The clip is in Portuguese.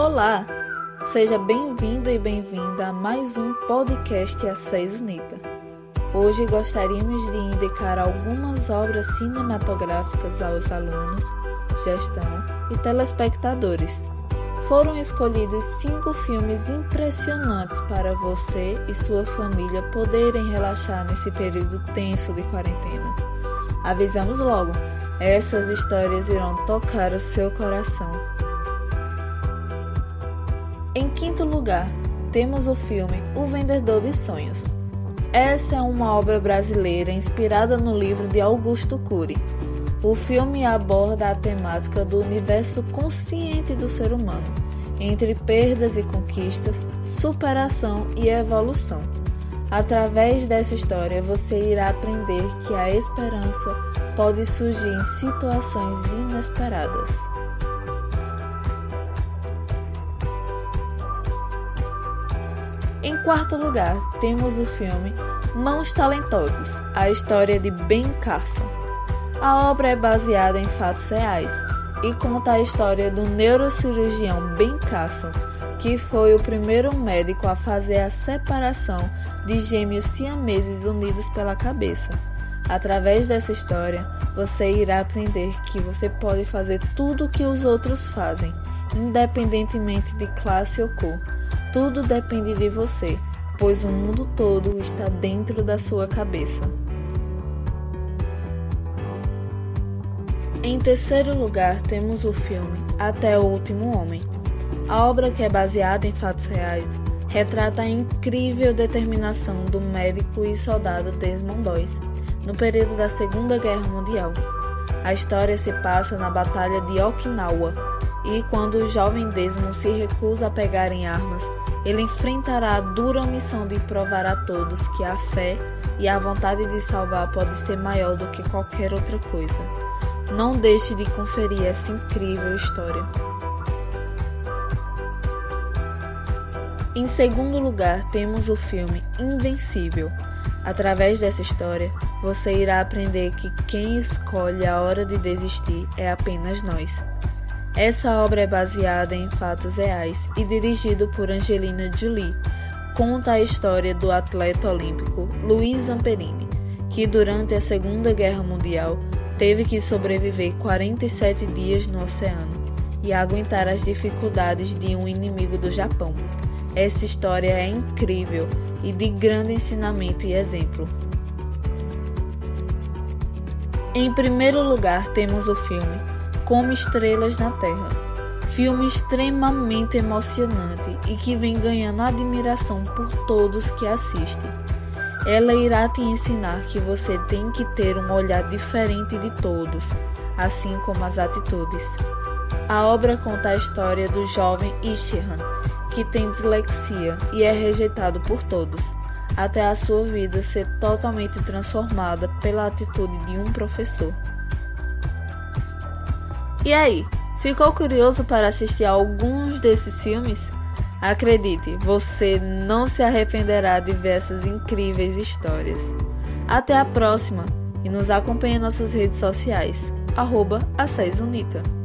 Olá, seja bem-vindo e bem-vinda a mais um podcast A6 Unita. Hoje gostaríamos de indicar algumas obras cinematográficas aos alunos, gestão e telespectadores. Foram escolhidos cinco filmes impressionantes para você e sua família poderem relaxar nesse período tenso de quarentena. Avisamos logo, essas histórias irão tocar o seu coração. Em quinto lugar, temos o filme O Vendedor de Sonhos. Essa é uma obra brasileira inspirada no livro de Augusto Cury. O filme aborda a temática do universo consciente do ser humano, entre perdas e conquistas, superação e evolução. Através dessa história, você irá aprender que a esperança pode surgir em situações inesperadas. Em quarto lugar, temos o filme Mãos Talentosas, a história de Ben Carson. A obra é baseada em fatos reais e conta a história do neurocirurgião Ben Carson, que foi o primeiro médico a fazer a separação de gêmeos siameses unidos pela cabeça. Através dessa história, você irá aprender que você pode fazer tudo o que os outros fazem, independentemente de classe ou cor tudo depende de você, pois o mundo todo está dentro da sua cabeça. Em terceiro lugar, temos o filme Até o Último Homem. A obra, que é baseada em fatos reais, retrata a incrível determinação do médico e soldado Desmond Doss no período da Segunda Guerra Mundial. A história se passa na Batalha de Okinawa e quando o jovem Desmond se recusa a pegar em armas, ele enfrentará a dura missão de provar a todos que a fé e a vontade de salvar pode ser maior do que qualquer outra coisa. Não deixe de conferir essa incrível história. Em segundo lugar, temos o filme Invencível. Através dessa história, você irá aprender que quem escolhe a hora de desistir é apenas nós. Essa obra é baseada em fatos reais e dirigido por Angelina Jolie. Conta a história do atleta olímpico Luiz Zamperini, que durante a Segunda Guerra Mundial teve que sobreviver 47 dias no oceano e aguentar as dificuldades de um inimigo do Japão. Essa história é incrível e de grande ensinamento e exemplo. Em primeiro lugar, temos o filme como Estrelas na Terra. Filme extremamente emocionante e que vem ganhando admiração por todos que assistem. Ela irá te ensinar que você tem que ter um olhar diferente de todos, assim como as atitudes. A obra conta a história do jovem Ishihan, que tem dislexia e é rejeitado por todos, até a sua vida ser totalmente transformada pela atitude de um professor. E aí, ficou curioso para assistir a alguns desses filmes? Acredite, você não se arrependerá de ver essas incríveis histórias. Até a próxima e nos acompanhe em nossas redes sociais, arroba Unita.